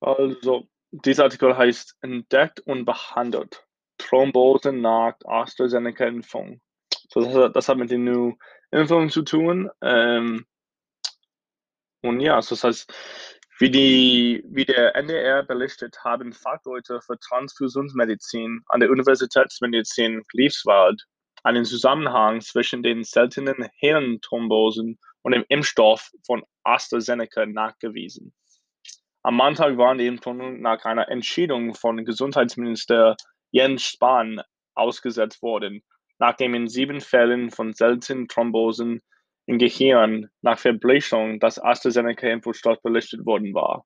Also, dieser Artikel heißt Entdeckt und behandelt. Thrombosen nach AstraZeneca-Impfung. So, das, das, hat mit den neuen Impfungen zu tun. Ähm, und ja, so das heißt, wie, die, wie der NDR berichtet, haben Fachleute für Transfusionsmedizin an der Universitätsmedizin Greifswald einen Zusammenhang zwischen den seltenen Hirnthrombosen und dem Impfstoff von AstraZeneca nachgewiesen. Am Montag waren die Impfungen nach einer Entscheidung von Gesundheitsminister Jens Spahn ausgesetzt worden, nachdem in sieben Fällen von seltenen Thrombosen im Gehirn nach Verblechung das AstraZeneca-Impfstoff belichtet worden war.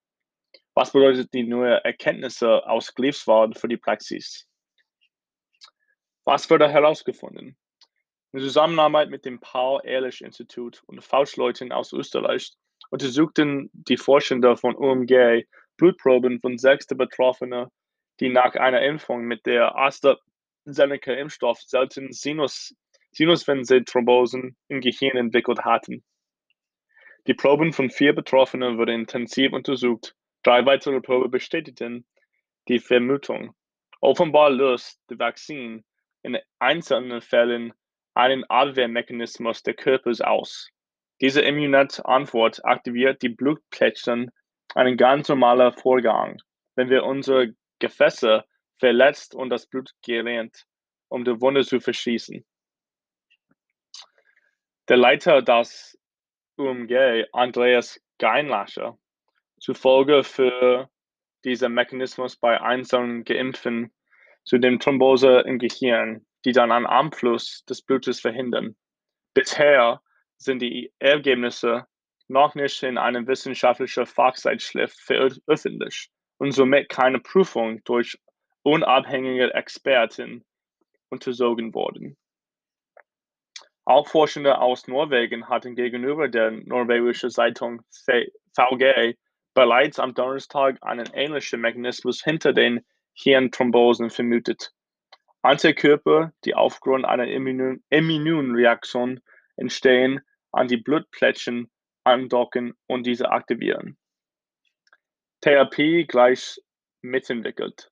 Was bedeutet die neue Erkenntnisse aus Greifswald für die Praxis? Was wurde herausgefunden? In Zusammenarbeit mit dem Paul-Ehrlich-Institut und Fachleuten aus Österreich untersuchten die Forschende von UMG Blutproben von sechs Betroffenen, die nach einer Impfung mit der AstraZeneca-Impfstoff selten Sinus, Sinusvenenthrombosen im Gehirn entwickelt hatten. Die Proben von vier Betroffenen wurden intensiv untersucht. Drei weitere Proben bestätigten die Vermutung. Offenbar löst das Vakzin in einzelnen Fällen einen Abwehrmechanismus des Körpers aus. Diese Immunantwort aktiviert die Blutplättchen, ein ganz normaler Vorgang, wenn wir unsere Gefäße verletzt und das Blut gerät, um die Wunde zu verschließen. Der Leiter des UMG, Andreas Geinlascher, zufolge für diesen Mechanismus bei einzelnen Geimpften zu dem Thrombose im Gehirn, die dann einen Anfluss des Blutes verhindern. Bisher sind die Ergebnisse noch nicht in einem wissenschaftlichen Fachzeitschrift veröffentlicht und somit keine Prüfung durch unabhängige Experten unterzogen worden. Auch Forschende aus Norwegen hatten gegenüber der norwegischen Zeitung VG bereits am Donnerstag einen ähnlichen Mechanismus hinter den Hirnthrombosen vermutet. Antikörper, die aufgrund einer Immunreaktion entstehen, an die Blutplättchen andocken und diese aktivieren. Therapie gleich mitentwickelt.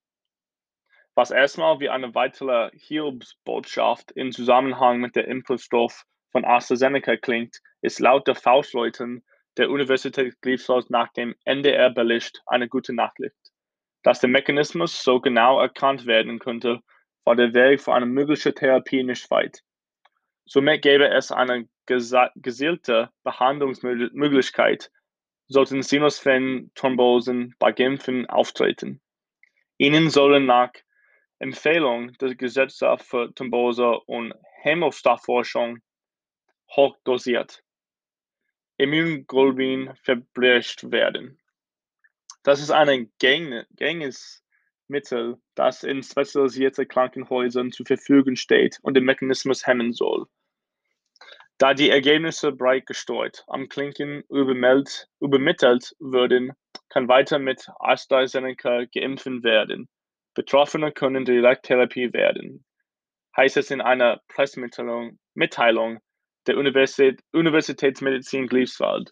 Was erstmal wie eine weitere Hiobsbotschaft in Zusammenhang mit dem Impfstoff von AstraZeneca klingt, ist laut der Faustleuten der Universität Greifswald nach dem NDR-Bericht eine gute Nachricht. Dass der Mechanismus so genau erkannt werden könnte, war der Weg für eine mögliche Therapie nicht weit. Somit gäbe es eine gesielte Behandlungsmöglichkeit, sollten Sinusvenenthrombosen bei Geimpften auftreten. Ihnen sollen nach Empfehlung des Gesetzes für Thrombose und Hämostattforschung hochdosiert Immunglobulin verblecht werden. Das ist ein gängiges Mittel, das in spezialisierten Krankenhäusern zur Verfügung steht und den Mechanismus hemmen soll. Da die Ergebnisse breit gestreut am Klinken übermittelt würden, kann weiter mit AstraZeneca geimpft werden. Betroffene können direkt Therapie werden, heißt es in einer Pressemitteilung Mitteilung der Universität, Universitätsmedizin Greifswald.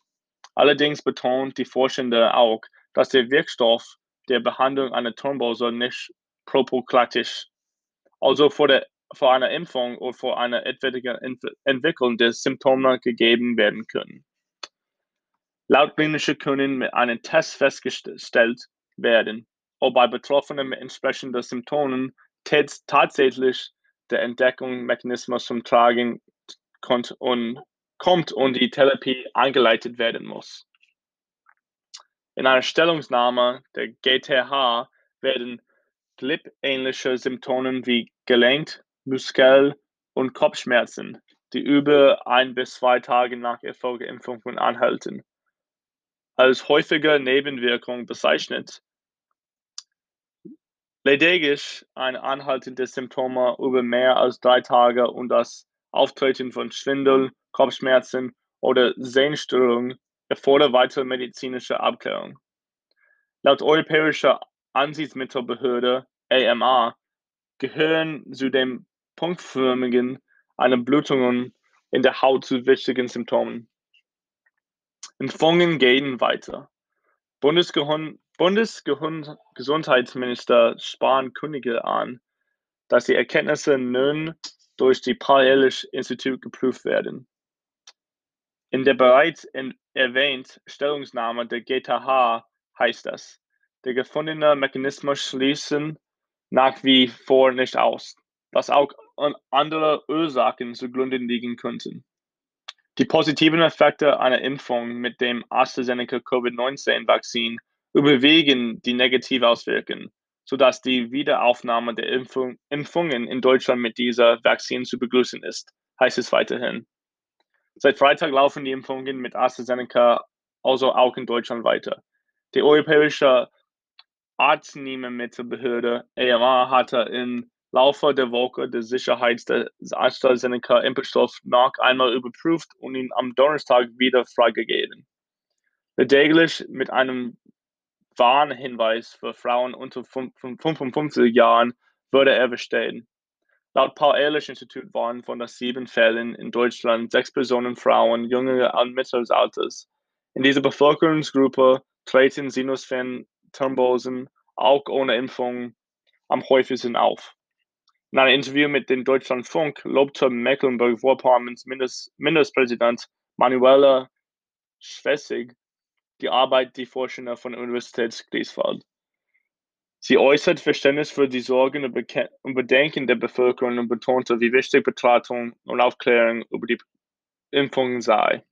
Allerdings betont die Forschende auch, dass der Wirkstoff der Behandlung einer Thrombose nicht prophylaktisch, also vor, der, vor einer Impfung oder vor einer etwaigen Entwicklung der Symptome gegeben werden können. Laut Klinische können mit einem Test festgestellt werden, ob bei Betroffenen mit entsprechenden Symptomen tatsächlich der Entdeckungsmechanismus zum Tragen kommt und, kommt und die Therapie eingeleitet werden muss. In einer Stellungnahme der GTH werden grippähnliche Symptome wie Gelenk-, Muskel- und Kopfschmerzen, die über ein bis zwei Tage nach Erfolgeimpfung anhalten, als häufige Nebenwirkung bezeichnet. Lediglich ein Anhalten der Symptome über mehr als drei Tage und das Auftreten von Schwindel, Kopfschmerzen oder Sehnenstörungen erfordert weitere medizinische Abklärung. Laut Europäischer Ansichtsmittelbehörde (EMA) gehören zu den punktförmigen Blutungen in der Haut zu wichtigen Symptomen. Impfungen gehen weiter. Bundesgesundheitsminister Spahn kündigte an, dass die Erkenntnisse nun durch die Paul-Ehrlich-Institut geprüft werden. In der bereits erwähnten Stellungnahme der GTH heißt es, die gefundenen Mechanismen schließen nach wie vor nicht aus, dass auch andere Ursachen zugrunde liegen könnten. Die positiven Effekte einer Impfung mit dem AstraZeneca Covid-19-Vakzin überwiegen die negativen Auswirkungen, sodass die Wiederaufnahme der Impfung, Impfungen in Deutschland mit dieser Vakzin zu begrüßen ist, heißt es weiterhin. Seit Freitag laufen die Impfungen mit AstraZeneca also auch in Deutschland weiter. Die Europäische Arzneimittelbehörde EMA hatte im Laufe der Woche die Sicherheit des AstraZeneca-Impfstoffs noch einmal überprüft und ihn am Donnerstag wieder freigegeben. Lediglich mit einem Warnhinweis für Frauen unter 55 Jahren würde er bestehen. Laut Paul-Ehrlich-Institut waren von den sieben Fällen in Deutschland sechs Personen Frauen jüngeren Mittelalters. In dieser Bevölkerungsgruppe treten Sinusvenenthrombosen auch ohne Impfung am häufigsten auf. In einem Interview mit dem Deutschlandfunk lobte Mecklenburg-Vorpommens Ministerpräsident Manuela Schwesig die Arbeit der Forscher von der Universität Greifswald. Sie äußert Verständnis für die Sorgen und Bedenken der Bevölkerung und betonte, wie wichtig Betrachtung und Aufklärung über die Impfungen sei.